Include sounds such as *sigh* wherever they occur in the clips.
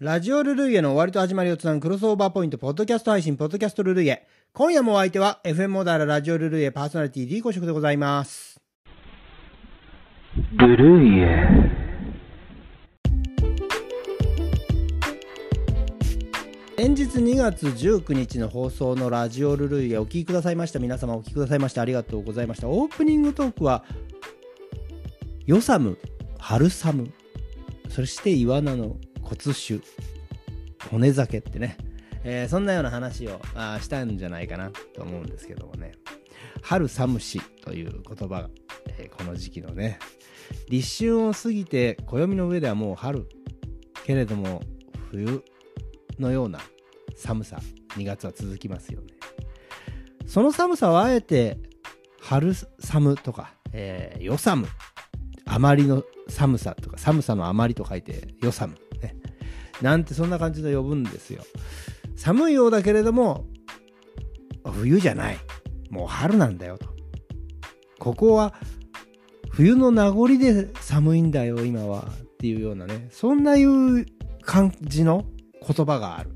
ラジオルルイエの終わりと始まりをつなぐクロスオーバーポイント、ポッドキャスト配信、ポッドキャストルルイエ。今夜もお相手は、FM モダララジオルルイエパーソナリティ D 公職でございます。ルルイエ。連日2月19日の放送のラジオルルイエお聞きくださいました皆様お聞きくださいましてありがとうございましたオープニングトークはヨサム春寒そしてイワナの骨酒骨酒ってね、えーそんなような話をあしたんじゃないかなと思うんですけどもね。春寒しという言葉が、えーこの時期のね。立春を過ぎて暦の上ではもう春。けれども冬のような寒さ2月は続きますよね。その寒さはあえて春寒とか、えー、夜寒。あまりの寒さとか寒さのあまりと書いて夜寒。なんてそんな感じで呼ぶんですよ。寒いようだけれども冬じゃない。もう春なんだよと。ここは冬の名残で寒いんだよ今はっていうようなね。そんないう感じの言葉がある。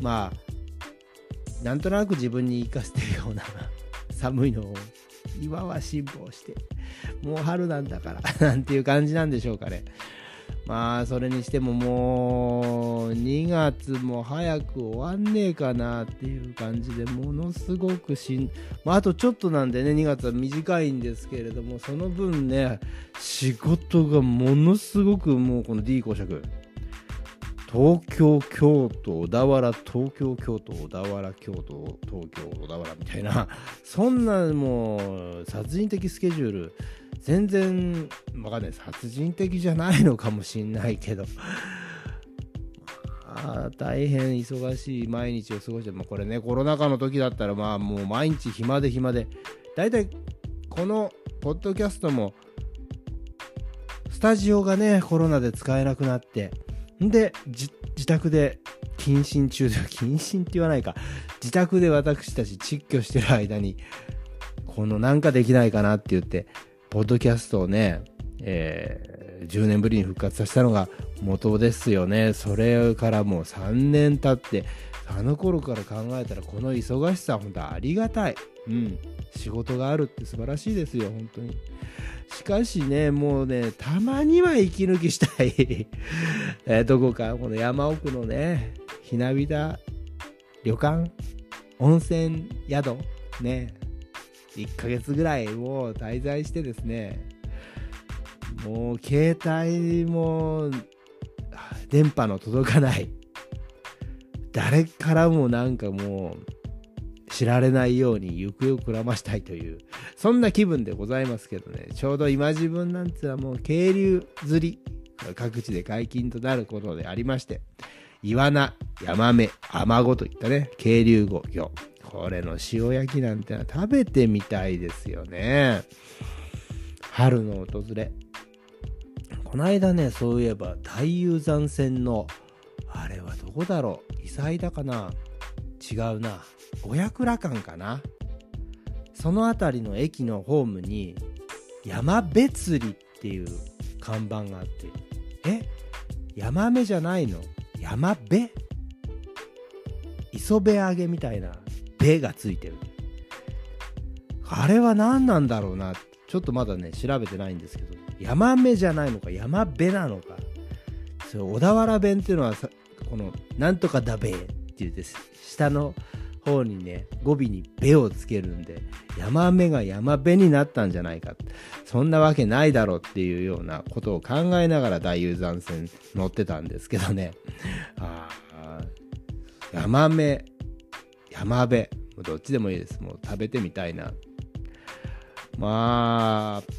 まあなんとなく自分に生かしてるような寒いのを岩は辛抱してもう春なんだからなんていう感じなんでしょうかね。まあそれにしてももう2月も早く終わんねえかなっていう感じでものすごくしん、まあ、あとちょっとなんでね2月は短いんですけれどもその分ね仕事がものすごくもうこの D 公爵。東京京都小田原東京京都小田原京都東京小田原みたいなそんなもう殺人的スケジュール全然わかんない殺人的じゃないのかもしんないけど。*laughs* あ大変忙しい毎日を過ごしてもこれねコロナ禍の時だったらまあもう毎日暇で暇で。だいたいこのポッドキャストもスタジオがねコロナで使えなくなってんで自宅で謹慎中で *laughs* 謹慎って言わないか。自宅で私たち窒居してる間にこのなんかできないかなって言ってポッドキャストをね、えー10年ぶりに復活させたのが元ですよね。それからもう3年経ってあの頃から考えたらこの忙しさ本当ありがたい。うん。仕事があるって素晴らしいですよ本当に。しかしねもうねたまには息抜きしたい。*laughs* えーどこかこの山奥のねひなびた旅館温泉宿ね。1ヶ月ぐらいもう滞在してですねもう携帯も電波の届かない。誰からもなんかもう知られないように行方をくらましたいというそんな気分でございますけどね。ちょうど今自分なんてのはもう渓流釣り各地で解禁となることでありましてイワナ、ヤマメ、アマゴといったね渓流魚これの塩焼きなんてのは食べてみたいですよね。春の訪れ。この間ねそういえば大雄山線のあれはどこだろう？伊佐だかな？違うな。五百羅漢かな？その辺りの駅のホームに山別りっていう看板があって。え？山目じゃないの？山辺？磯辺揚げみたいな「べ」がついてる。あれは何なんだろうな。ちょっとまだね調べてないんですけど。山目じゃないのか。山辺なのか。それ小田原弁っていうのはさこの「なんとかだべ」って言って下の方にね語尾に「べ」をつけるんで山目が山辺になったんじゃないか。そんなわけないだろうっていうようなことを考えながら大雄山線乗ってたんですけどね。あー山目山辺。どっちでもいいです。もう食べてみたいな。まあ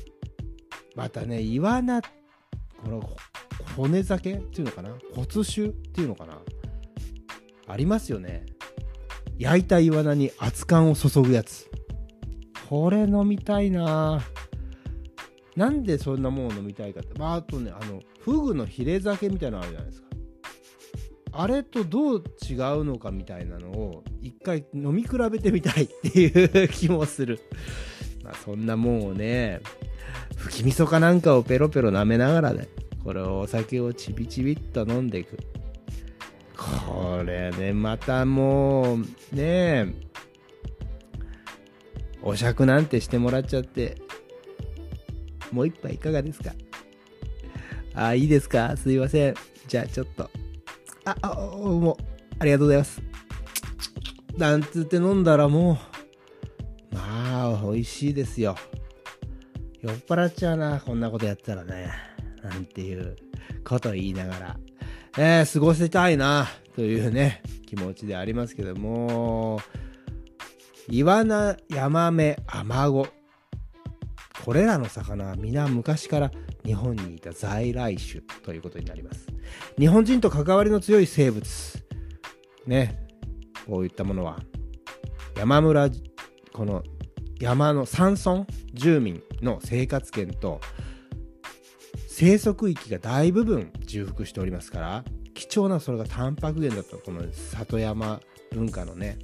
またねイワナこの骨酒？っていうのかな？骨酒っていうのかな？ありますよね。焼いたイワナに熱燗を注ぐやつ。これ飲みたいな。なんでそんなもの飲みたいかって、まあ、あとねあのフグのヒレ酒みたいなのあるじゃないですか。あれとどう違うのかみたいなのを一回飲み比べてみたいっていう気もする *laughs* まあそんなもんをね吹き味噌かなんかをペロペロ舐めながらねこれをお酒をちびちびっと飲んでいくこれね、またもう、ねえ、お酌なんてしてもらっちゃって、もう一杯いかがですか？あ、いいですか？すいません。じゃあちょっと。あ、あ、もう、ありがとうございます。なんつって飲んだらもう、まあ、美味しいですよ。酔っ払っちゃうな、こんなことやったらね。なんていうことを言いながら、えー、過ごせたいな、というね、気持ちでありますけども、イワナ、ヤマメ、アマゴ。これらの魚は皆昔から日本にいた在来種ということになります。日本人と関わりの強い生物。ね、こういったものは、山村、この山の山村住民の生活圏と生息域が大部分重複しておりますから貴重なそれがタンパク源だとこの里山文化のね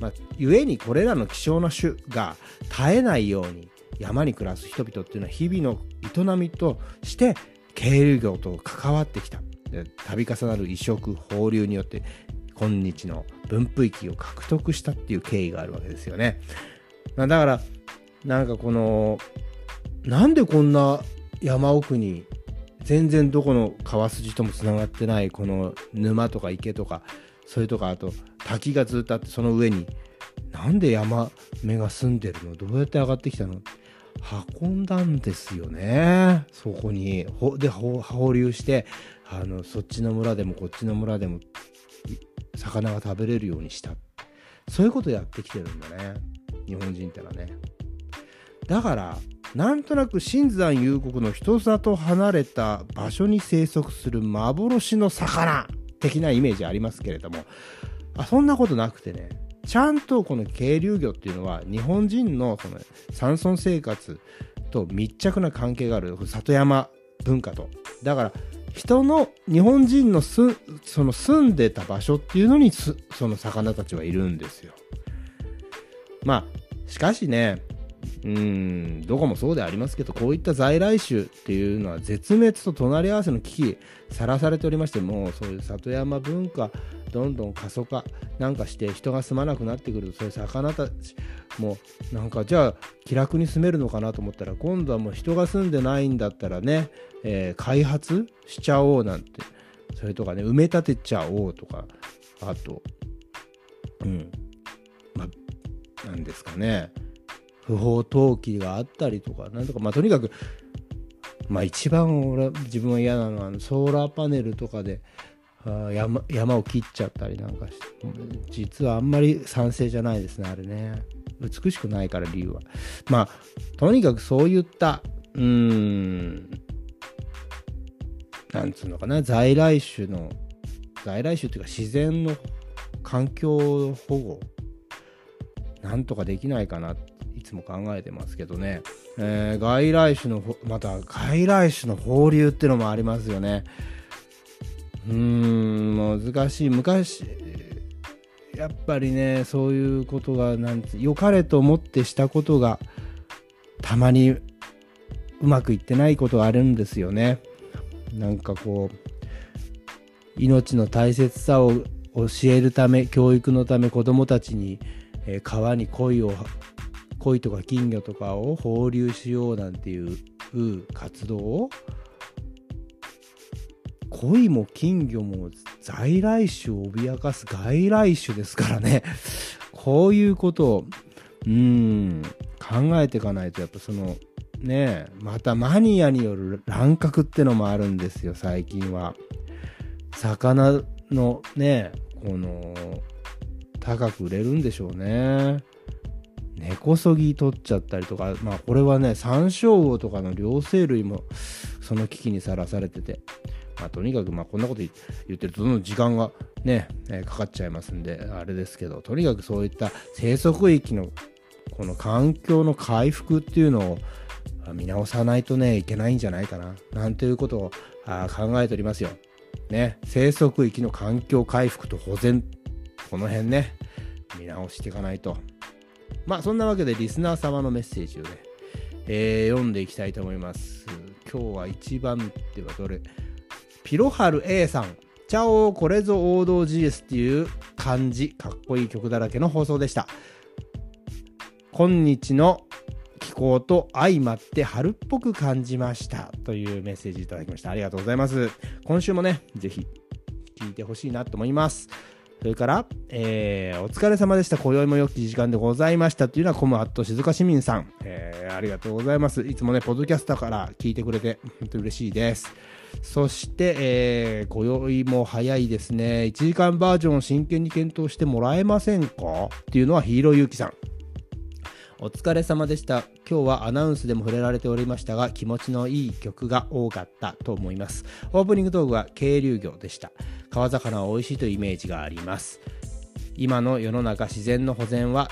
まあ、故にこれらの希少な種が絶えないように山に暮らす人々っていうのは日々の営みとして渓流業と関わってきた。度重なる移植放流によって今日の分布域を獲得したっていう経緯があるわけですよね。だからなんかこのなんでこんな山奥に全然どこの川筋ともつながってないこの沼とか池とかそれとかあと滝がずっとあってその上になんで山目が住んでるの？どうやって上がってきたの？運んだんですよね。そこに。で放流してあのそっちの村でもこっちの村でも魚が食べれるようにした。そういうことやってきてるんだね。日本人ってのはね。だからなんとなく新山幽谷の人里離れた場所に生息する幻の魚的なイメージありますけれども。あそんなことなくてね。ちゃんとこの渓流魚っていうのは日本人のその山村生活と密着な関係がある里山文化と。だから人の日本人のすその住んでた場所っていうのにその魚たちはいるんですよ。まあしかしねうんどこもそうでありますけどこういった在来種っていうのは絶滅と隣り合わせの危機さらされておりましてもうそういう里山文化どんどん過疎化なんかして人が住まなくなってくるとそういう魚たちもなんかじゃあ気楽に住めるのかなと思ったら今度はもう人が住んでないんだったらね、えー、開発しちゃおうなんてそれとかね埋め立てちゃおうとかあとうんまあなんですかね不法投棄があったりとかなんとかまあとにかくまあ一番俺自分は嫌なのはソーラーパネルとかで山山を切っちゃったりなんかして実はあんまり賛成じゃないですねあれね。美しくないから理由は。まあとにかくそういったうーんなんつうのかな在来種の在来種っていうか自然の環境保護なんとかできないかなっいつも考えてますけどね、えー、外来種のまた外来種の放流ってのもありますよね。うーん難しい。昔やっぱりねそういうことがなん良かれと思ってしたことがたまにうまくいってないことがあるんですよね。なんかこう命の大切さを教えるため教育のため子どもたちに、えー、川に鯉を鯉とか金魚とかを放流しようなんていう活動を。鯉も金魚も在来種を脅かす外来種ですからね。*laughs* こういうことをうん考えていかないとやっぱそのねまたマニアによる乱獲ってのもあるんですよ最近は。魚のねこの高く売れるんでしょうね。根こそぎ取っちゃったりとかまあこれはねサンショウウオとかの両生類もその危機にさらされててまあ、とにかくまあこんなこと言ってるとどんどん時間がね、かかっちゃいますんであれですけどとにかくそういった生息域のこの環境の回復っていうのを見直さないとねいけないんじゃないかななんていうことをあ考えておりますよ。ね生息域の環境回復と保全この辺ね見直していかないと。まあそんなわけでリスナー様のメッセージをね、えー、読んでいきたいと思います。今日は1番手はどれ？ピロハル A さん、チャオこれぞ王道 GS っていう感じ、かっこいい曲だらけの放送でした。今日の気候と相まって春っぽく感じましたというメッセージいただきました。ありがとうございます。今週もね、ぜひ聞いてほしいなと思います。それから、えー、お疲れ様でした。今宵も良き時間でございましたというのは、コムアット静香市民さん、えー、ありがとうございます。いつもね、ポッドキャスターから聞いてくれて、本当に嬉しいです。そして、えー、今宵も早いですね。1時間バージョンを真剣に検討してもらえませんか？っていうのはヒーローゆうきさん。お疲れ様でした。今日はアナウンスでも触れられておりましたが、気持ちのいい曲が多かったと思います。オープニングトークは渓流魚でした。川魚は美味しいというイメージがあります。今の世の中自然の保全は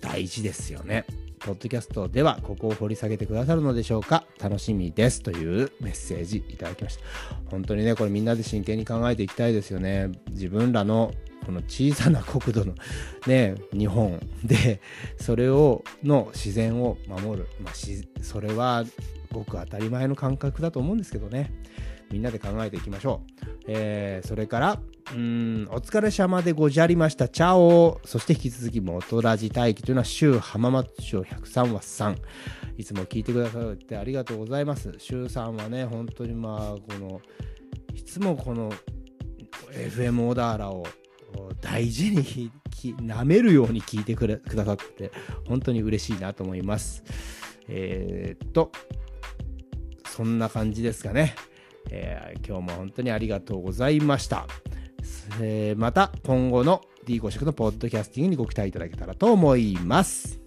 大事ですよね。ポッドキャストではここを掘り下げてくださるのでしょうか楽しみですというメッセージいただきました。本当にね、これみんなで真剣に考えていきたいですよね。自分らのこの小さな国土の *laughs* ね、日本で、それを、の自然を守る。まあ、それはごく当たり前の感覚だと思うんですけどね。みんなで考えていきましょう。えー、それから、うん、お疲れ様でごじゃりました。チャオそして引き続き、元ラジ待機というのは、週浜松町103話さん。いつも聞いてくださってありがとうございます。週3はね、本当にまあ、この、いつもこの FM オダーラを大事に舐めるように聞いてくれくださって本当に嬉しいなと思います。えー、っとそんな感じですかね、えー、今日も本当にありがとうございました。えー、また今後の D5 色のポッドキャスティングにご期待いただけたらと思います。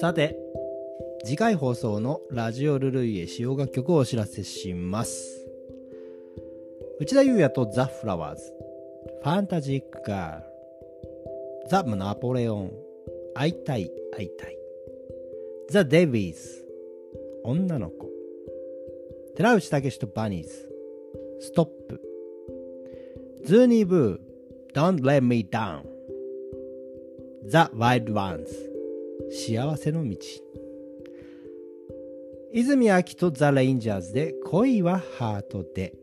さて次回放送のラジオルルイエ使用楽曲をお知らせします。内田裕也とザ・フラワーズ、ファンタジック・ガール、ザ・ナポレオン、会いたい会いたい、ザ・デビーズ、女の子、寺内タケシとバニーズ、ストップ、ズー・ニー・ヴー、Don't Let Me Down、ザ・ワイルド・ワンズ、幸せの道。泉アキとザ・レンジャーズで恋はハートで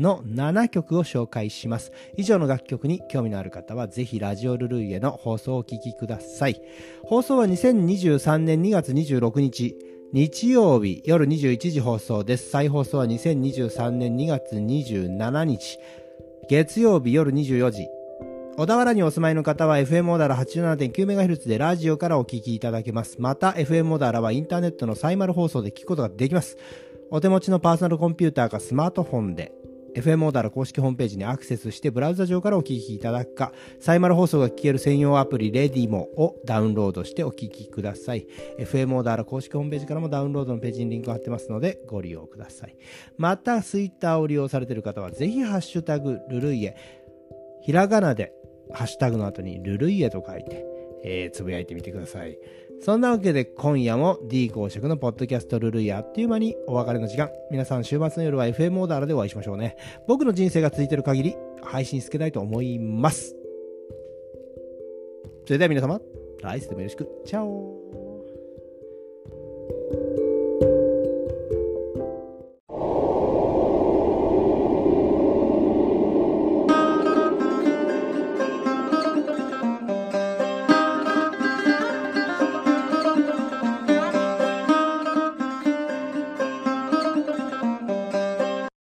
の7曲を紹介します。以上の楽曲に興味のある方はぜひラジオルルイエの放送をお聴きください。放送は2023年2月26日日曜日夜21時放送です。再放送は2023年2月27日月曜日夜24時小田原にお住まいの方は FM モダラ 87.9MHz でラジオからお聞きいただけます。また FM モダラはインターネットのサイマル放送で聞くことができます。お手持ちのパーソナルコンピューターかスマートフォンで FM モダラ公式ホームページにアクセスしてブラウザ上からお聞きいただくか、サイマル放送が聞ける専用アプリレディモをダウンロードしてお聞きください。FM モダラ公式ホームページからもダウンロードのページにリンクを貼ってますのでご利用ください。また、ツイッターを利用されている方はぜひハッシュタグルルイエ、ひらがなでハッシュタグの後にルルイエと書いて、えー、つぶやいてみてください。そんなわけで今夜も D 公職のポッドキャストルルイあっという間にお別れの時間。皆さん週末の夜は FM オーダーでお会いしましょうね。僕の人生が続いてる限り配信つけたいと思います。それでは皆様、来世でもよろしく。チャオ